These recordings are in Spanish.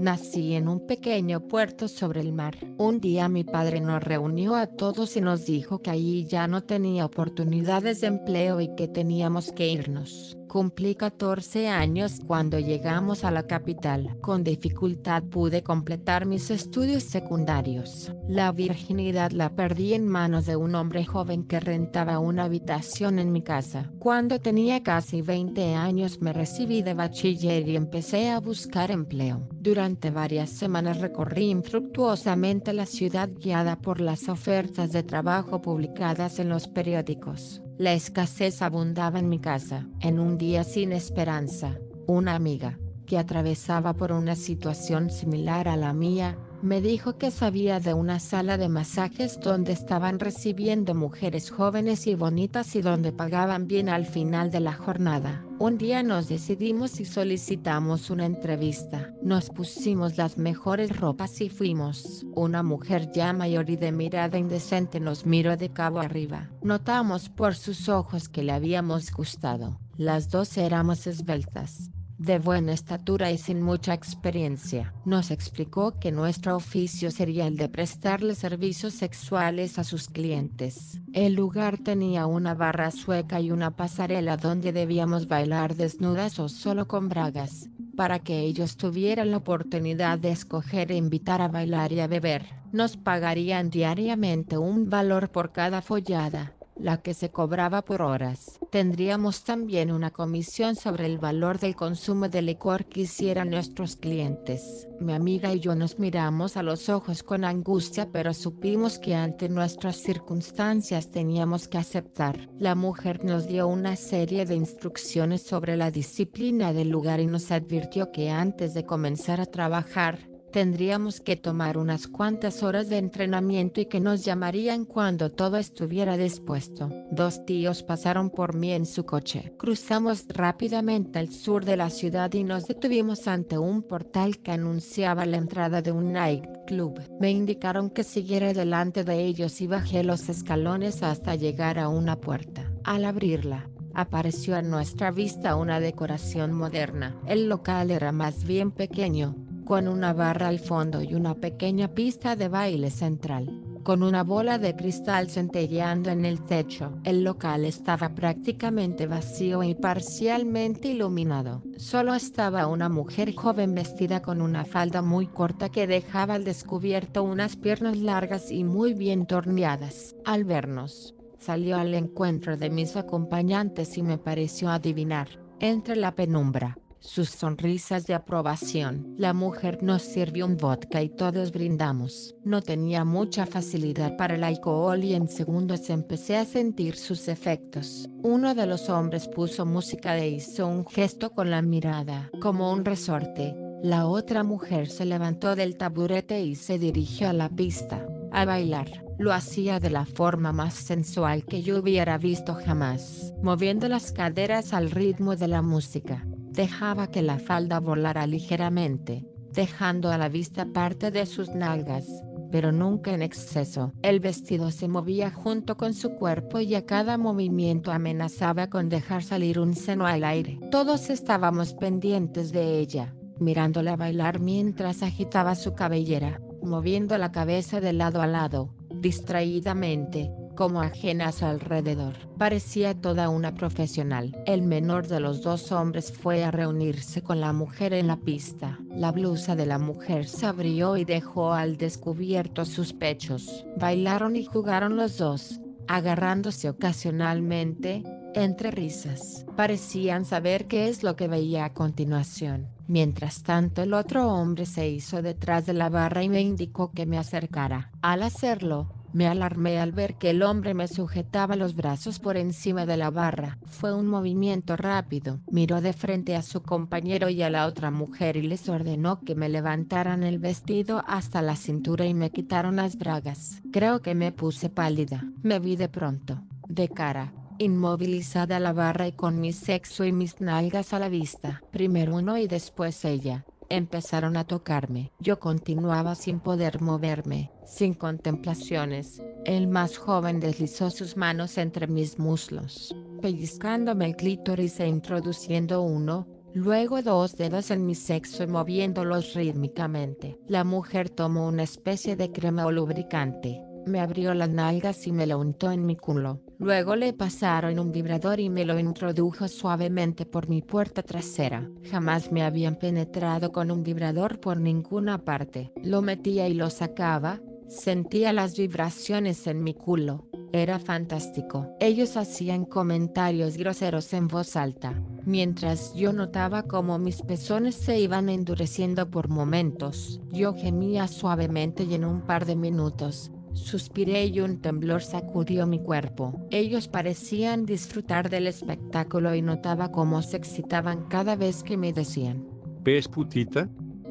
Nací en un pequeño puerto sobre el mar. Un día mi padre nos reunió a todos y nos dijo que allí ya no tenía oportunidades de empleo y que teníamos que irnos. Cumplí 14 años cuando llegamos a la capital. Con dificultad pude completar mis estudios secundarios. La virginidad la perdí en manos de un hombre joven que rentaba una habitación en mi casa. Cuando tenía casi 20 años me recibí de bachiller y empecé a buscar empleo. Durante varias semanas recorrí infructuosamente la ciudad guiada por las ofertas de trabajo publicadas en los periódicos. La escasez abundaba en mi casa. En un día sin esperanza, una amiga, que atravesaba por una situación similar a la mía, me dijo que sabía de una sala de masajes donde estaban recibiendo mujeres jóvenes y bonitas y donde pagaban bien al final de la jornada. Un día nos decidimos y solicitamos una entrevista. Nos pusimos las mejores ropas y fuimos. Una mujer ya mayor y de mirada indecente nos miró de cabo arriba. Notamos por sus ojos que le habíamos gustado. Las dos éramos esbeltas de buena estatura y sin mucha experiencia. Nos explicó que nuestro oficio sería el de prestarle servicios sexuales a sus clientes. El lugar tenía una barra sueca y una pasarela donde debíamos bailar desnudas o solo con bragas, para que ellos tuvieran la oportunidad de escoger e invitar a bailar y a beber. Nos pagarían diariamente un valor por cada follada la que se cobraba por horas. Tendríamos también una comisión sobre el valor del consumo de licor que hicieran nuestros clientes. Mi amiga y yo nos miramos a los ojos con angustia pero supimos que ante nuestras circunstancias teníamos que aceptar. La mujer nos dio una serie de instrucciones sobre la disciplina del lugar y nos advirtió que antes de comenzar a trabajar, Tendríamos que tomar unas cuantas horas de entrenamiento y que nos llamarían cuando todo estuviera dispuesto. Dos tíos pasaron por mí en su coche. Cruzamos rápidamente al sur de la ciudad y nos detuvimos ante un portal que anunciaba la entrada de un nightclub. Me indicaron que siguiera delante de ellos y bajé los escalones hasta llegar a una puerta. Al abrirla, apareció a nuestra vista una decoración moderna. El local era más bien pequeño, con una barra al fondo y una pequeña pista de baile central, con una bola de cristal centelleando en el techo. El local estaba prácticamente vacío y parcialmente iluminado. Solo estaba una mujer joven vestida con una falda muy corta que dejaba al descubierto unas piernas largas y muy bien torneadas. Al vernos, salió al encuentro de mis acompañantes y me pareció adivinar, entre la penumbra, sus sonrisas de aprobación. La mujer nos sirvió un vodka y todos brindamos. No tenía mucha facilidad para el alcohol y en segundos empecé a sentir sus efectos. Uno de los hombres puso música e hizo un gesto con la mirada, como un resorte. La otra mujer se levantó del taburete y se dirigió a la pista, a bailar. Lo hacía de la forma más sensual que yo hubiera visto jamás, moviendo las caderas al ritmo de la música dejaba que la falda volara ligeramente, dejando a la vista parte de sus nalgas, pero nunca en exceso. El vestido se movía junto con su cuerpo y a cada movimiento amenazaba con dejar salir un seno al aire. Todos estábamos pendientes de ella, mirándola bailar mientras agitaba su cabellera, moviendo la cabeza de lado a lado, distraídamente, como ajenas alrededor. Parecía toda una profesional. El menor de los dos hombres fue a reunirse con la mujer en la pista. La blusa de la mujer se abrió y dejó al descubierto sus pechos. Bailaron y jugaron los dos, agarrándose ocasionalmente, entre risas. Parecían saber qué es lo que veía a continuación. Mientras tanto el otro hombre se hizo detrás de la barra y me indicó que me acercara. Al hacerlo, me alarmé al ver que el hombre me sujetaba los brazos por encima de la barra. Fue un movimiento rápido. Miró de frente a su compañero y a la otra mujer y les ordenó que me levantaran el vestido hasta la cintura y me quitaron las bragas. Creo que me puse pálida. Me vi de pronto, de cara, inmovilizada a la barra y con mi sexo y mis nalgas a la vista. Primero uno y después ella. Empezaron a tocarme. Yo continuaba sin poder moverme, sin contemplaciones. El más joven deslizó sus manos entre mis muslos, pellizcándome el clítoris e introduciendo uno, luego dos dedos en mi sexo y moviéndolos rítmicamente. La mujer tomó una especie de crema o lubricante, me abrió las nalgas y me lo untó en mi culo. Luego le pasaron un vibrador y me lo introdujo suavemente por mi puerta trasera. Jamás me habían penetrado con un vibrador por ninguna parte. Lo metía y lo sacaba, sentía las vibraciones en mi culo. Era fantástico. Ellos hacían comentarios groseros en voz alta, mientras yo notaba como mis pezones se iban endureciendo por momentos. Yo gemía suavemente y en un par de minutos, Suspiré y un temblor sacudió mi cuerpo. Ellos parecían disfrutar del espectáculo y notaba cómo se excitaban cada vez que me decían. ¿Ves putita?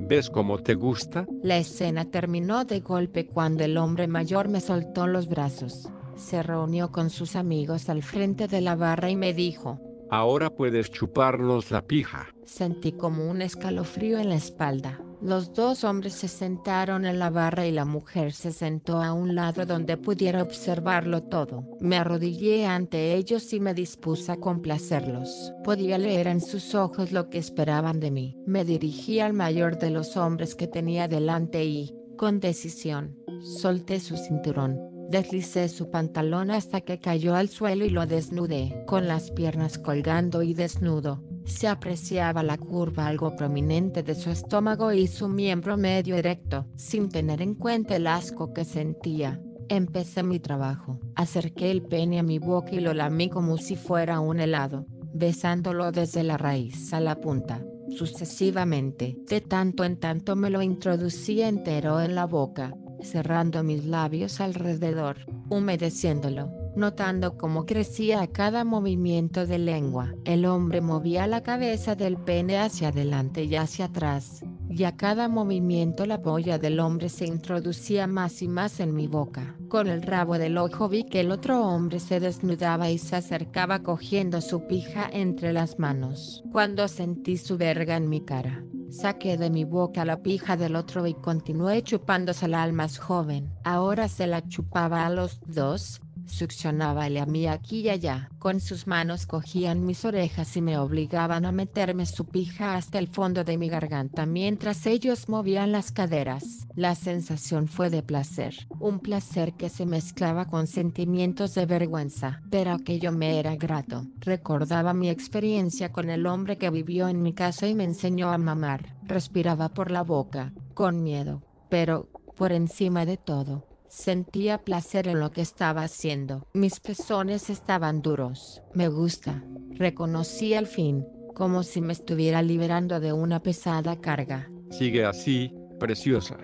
¿Ves cómo te gusta? La escena terminó de golpe cuando el hombre mayor me soltó los brazos. Se reunió con sus amigos al frente de la barra y me dijo. Ahora puedes chuparnos la pija. Sentí como un escalofrío en la espalda. Los dos hombres se sentaron en la barra y la mujer se sentó a un lado donde pudiera observarlo todo. Me arrodillé ante ellos y me dispuse a complacerlos. Podía leer en sus ojos lo que esperaban de mí. Me dirigí al mayor de los hombres que tenía delante y, con decisión, solté su cinturón. Deslicé su pantalón hasta que cayó al suelo y lo desnudé, con las piernas colgando y desnudo se apreciaba la curva algo prominente de su estómago y su miembro medio erecto. Sin tener en cuenta el asco que sentía, empecé mi trabajo. Acerqué el pene a mi boca y lo lamí como si fuera un helado, besándolo desde la raíz a la punta. Sucesivamente, de tanto en tanto me lo introducía entero en la boca, cerrando mis labios alrededor, humedeciéndolo notando cómo crecía a cada movimiento de lengua. El hombre movía la cabeza del pene hacia adelante y hacia atrás, y a cada movimiento la polla del hombre se introducía más y más en mi boca. Con el rabo del ojo vi que el otro hombre se desnudaba y se acercaba cogiendo su pija entre las manos. Cuando sentí su verga en mi cara, Saqué de mi boca la pija del otro y continué chupándosela al más joven. Ahora se la chupaba a los dos, Succionábale a mí aquí y allá. Con sus manos cogían mis orejas y me obligaban a meterme su pija hasta el fondo de mi garganta mientras ellos movían las caderas. La sensación fue de placer, un placer que se mezclaba con sentimientos de vergüenza, pero aquello me era grato. Recordaba mi experiencia con el hombre que vivió en mi casa y me enseñó a mamar. Respiraba por la boca, con miedo, pero, por encima de todo, Sentía placer en lo que estaba haciendo. Mis pezones estaban duros. Me gusta. Reconocí al fin, como si me estuviera liberando de una pesada carga. Sigue así, preciosa.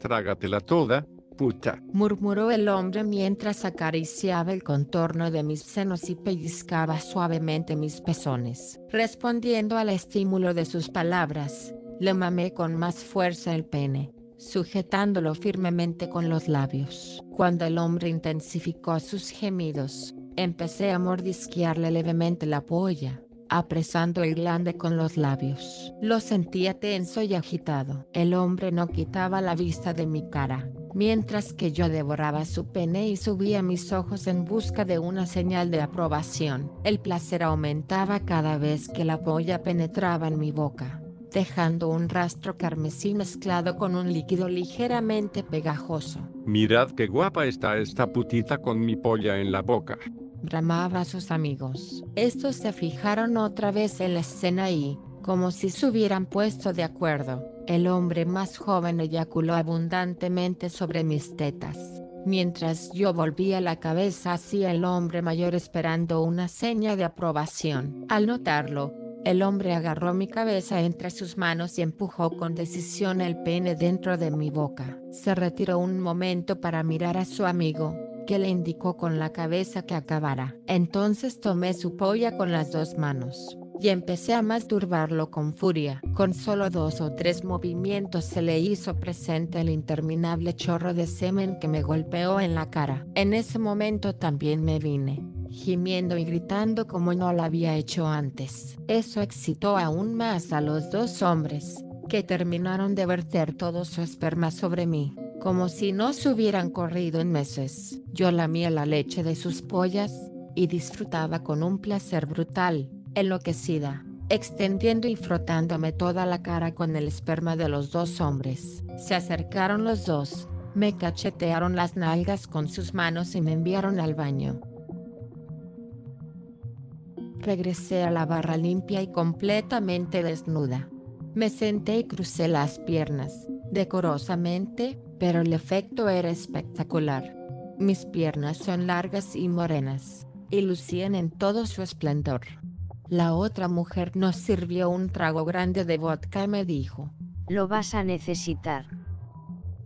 Trágatela toda, puta. Murmuró el hombre mientras acariciaba el contorno de mis senos y pellizcaba suavemente mis pezones. Respondiendo al estímulo de sus palabras, le mamé con más fuerza el pene sujetándolo firmemente con los labios. Cuando el hombre intensificó sus gemidos, empecé a mordisquearle levemente la polla, apresando el glande con los labios. Lo sentía tenso y agitado. El hombre no quitaba la vista de mi cara, mientras que yo devoraba su pene y subía mis ojos en busca de una señal de aprobación. El placer aumentaba cada vez que la polla penetraba en mi boca dejando un rastro carmesí mezclado con un líquido ligeramente pegajoso. Mirad qué guapa está esta putita con mi polla en la boca. Bramaba a sus amigos. Estos se fijaron otra vez en la escena y, como si se hubieran puesto de acuerdo, el hombre más joven eyaculó abundantemente sobre mis tetas. Mientras yo volvía la cabeza hacia el hombre mayor esperando una seña de aprobación. Al notarlo, el hombre agarró mi cabeza entre sus manos y empujó con decisión el pene dentro de mi boca. Se retiró un momento para mirar a su amigo, que le indicó con la cabeza que acabara. Entonces tomé su polla con las dos manos, y empecé a masturbarlo con furia. Con solo dos o tres movimientos se le hizo presente el interminable chorro de semen que me golpeó en la cara. En ese momento también me vine gimiendo y gritando como no lo había hecho antes. Eso excitó aún más a los dos hombres, que terminaron de verter todo su esperma sobre mí, como si no se hubieran corrido en meses. Yo lamía la leche de sus pollas, y disfrutaba con un placer brutal, enloquecida, extendiendo y frotándome toda la cara con el esperma de los dos hombres. Se acercaron los dos, me cachetearon las nalgas con sus manos y me enviaron al baño. Regresé a la barra limpia y completamente desnuda. Me senté y crucé las piernas, decorosamente, pero el efecto era espectacular. Mis piernas son largas y morenas, y lucían en todo su esplendor. La otra mujer nos sirvió un trago grande de vodka y me dijo, Lo vas a necesitar.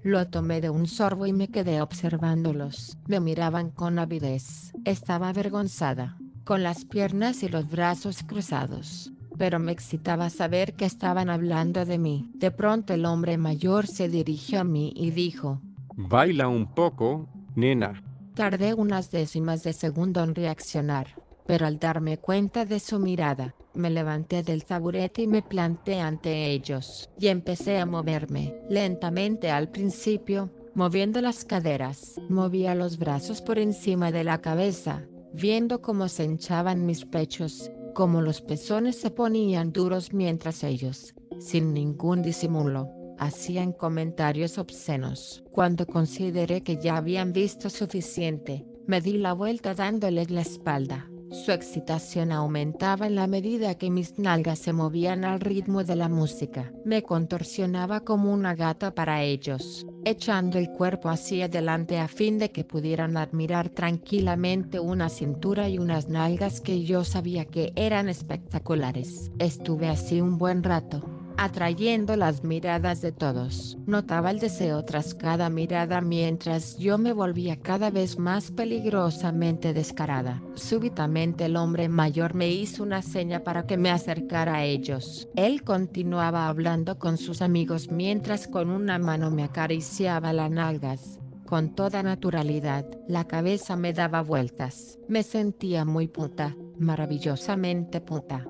Lo tomé de un sorbo y me quedé observándolos. Me miraban con avidez. Estaba avergonzada con las piernas y los brazos cruzados, pero me excitaba saber que estaban hablando de mí. De pronto el hombre mayor se dirigió a mí y dijo, Baila un poco, nena. Tardé unas décimas de segundo en reaccionar, pero al darme cuenta de su mirada, me levanté del taburete y me planté ante ellos, y empecé a moverme, lentamente al principio, moviendo las caderas, movía los brazos por encima de la cabeza, viendo cómo se hinchaban mis pechos, cómo los pezones se ponían duros mientras ellos, sin ningún disimulo, hacían comentarios obscenos. Cuando consideré que ya habían visto suficiente, me di la vuelta dándoles la espalda. Su excitación aumentaba en la medida que mis nalgas se movían al ritmo de la música. Me contorsionaba como una gata para ellos, echando el cuerpo hacia adelante a fin de que pudieran admirar tranquilamente una cintura y unas nalgas que yo sabía que eran espectaculares. Estuve así un buen rato atrayendo las miradas de todos. Notaba el deseo tras cada mirada mientras yo me volvía cada vez más peligrosamente descarada. Súbitamente el hombre mayor me hizo una seña para que me acercara a ellos. Él continuaba hablando con sus amigos mientras con una mano me acariciaba las nalgas. Con toda naturalidad, la cabeza me daba vueltas. Me sentía muy puta, maravillosamente puta.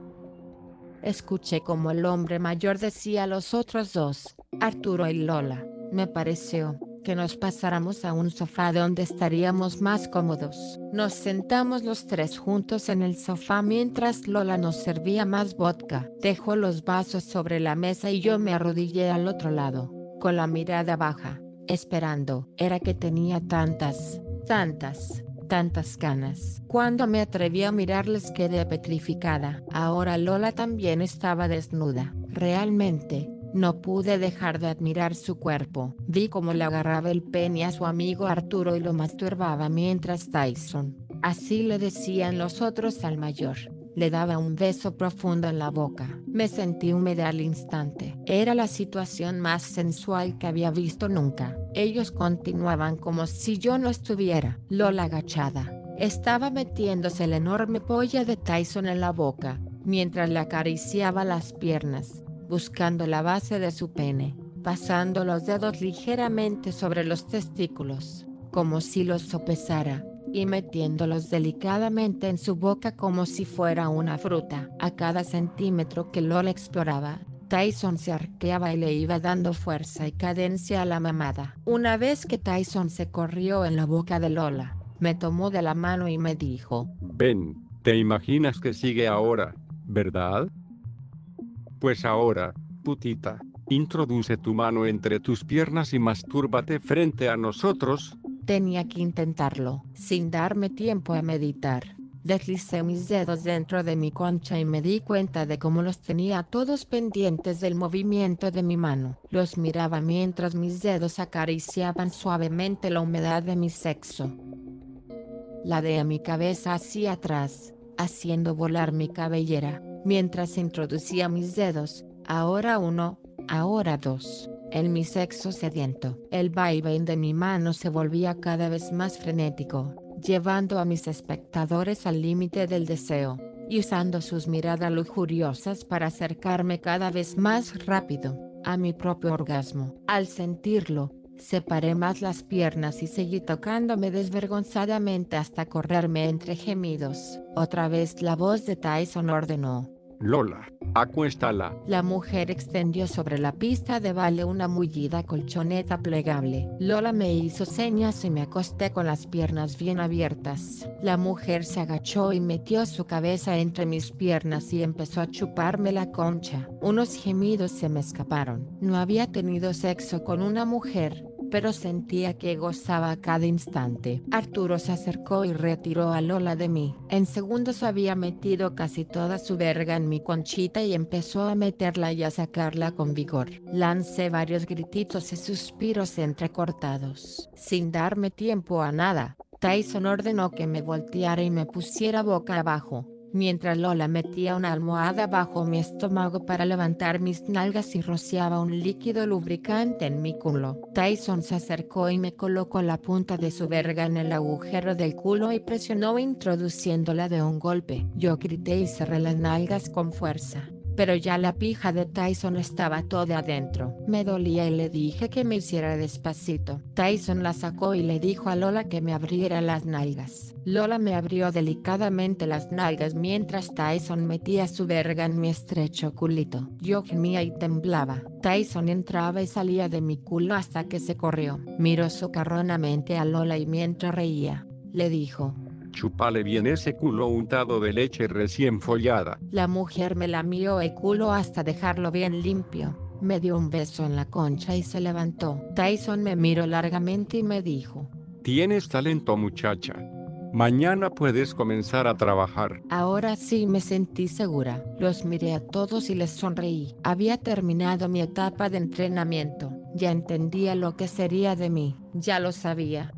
Escuché como el hombre mayor decía a los otros dos, Arturo y Lola, me pareció, que nos pasáramos a un sofá donde estaríamos más cómodos. Nos sentamos los tres juntos en el sofá mientras Lola nos servía más vodka. Dejó los vasos sobre la mesa y yo me arrodillé al otro lado, con la mirada baja, esperando. Era que tenía tantas, tantas, tantas ganas. Cuando me atreví a mirarles quedé petrificada. Ahora Lola también estaba desnuda. Realmente, no pude dejar de admirar su cuerpo. Vi cómo le agarraba el pene a su amigo Arturo y lo masturbaba mientras Tyson, así le decían los otros al mayor, le daba un beso profundo en la boca. Me sentí húmeda al instante. Era la situación más sensual que había visto nunca. Ellos continuaban como si yo no estuviera. Lola agachada. Estaba metiéndose la enorme polla de Tyson en la boca, mientras le acariciaba las piernas, buscando la base de su pene, pasando los dedos ligeramente sobre los testículos, como si los sopesara y metiéndolos delicadamente en su boca como si fuera una fruta. A cada centímetro que Lola exploraba, Tyson se arqueaba y le iba dando fuerza y cadencia a la mamada. Una vez que Tyson se corrió en la boca de Lola, me tomó de la mano y me dijo, Ven, ¿te imaginas que sigue ahora, verdad? Pues ahora, Putita, introduce tu mano entre tus piernas y mastúrbate frente a nosotros. Tenía que intentarlo, sin darme tiempo a meditar. Deslicé mis dedos dentro de mi concha y me di cuenta de cómo los tenía todos pendientes del movimiento de mi mano. Los miraba mientras mis dedos acariciaban suavemente la humedad de mi sexo. Ladeé mi cabeza hacia atrás, haciendo volar mi cabellera, mientras introducía mis dedos, ahora uno, ahora dos, en mi sexo sediento. El vaivén de mi mano se volvía cada vez más frenético, llevando a mis espectadores al límite del deseo, y usando sus miradas lujuriosas para acercarme cada vez más rápido, a mi propio orgasmo. Al sentirlo, separé más las piernas y seguí tocándome desvergonzadamente hasta correrme entre gemidos. Otra vez la voz de Tyson ordenó. Lola, acuéstala. La mujer extendió sobre la pista de baile una mullida colchoneta plegable. Lola me hizo señas y me acosté con las piernas bien abiertas. La mujer se agachó y metió su cabeza entre mis piernas y empezó a chuparme la concha. Unos gemidos se me escaparon. No había tenido sexo con una mujer, pero sentía que gozaba cada instante. Arturo se acercó y retiró a Lola de mí. En segundos había metido casi toda su verga en mi conchita y empezó a meterla y a sacarla con vigor. Lancé varios grititos y suspiros entrecortados. Sin darme tiempo a nada, Tyson ordenó que me volteara y me pusiera boca abajo mientras Lola metía una almohada bajo mi estómago para levantar mis nalgas y rociaba un líquido lubricante en mi culo. Tyson se acercó y me colocó la punta de su verga en el agujero del culo y presionó introduciéndola de un golpe. Yo grité y cerré las nalgas con fuerza pero ya la pija de Tyson estaba toda adentro. Me dolía y le dije que me hiciera despacito. Tyson la sacó y le dijo a Lola que me abriera las nalgas. Lola me abrió delicadamente las nalgas mientras Tyson metía su verga en mi estrecho culito. Yo gemía y temblaba. Tyson entraba y salía de mi culo hasta que se corrió. Miró socarronamente a Lola y mientras reía, le dijo, Chupale bien ese culo untado de leche recién follada. La mujer me lamió el culo hasta dejarlo bien limpio. Me dio un beso en la concha y se levantó. Tyson me miró largamente y me dijo. Tienes talento muchacha. Mañana puedes comenzar a trabajar. Ahora sí me sentí segura. Los miré a todos y les sonreí. Había terminado mi etapa de entrenamiento. Ya entendía lo que sería de mí. Ya lo sabía.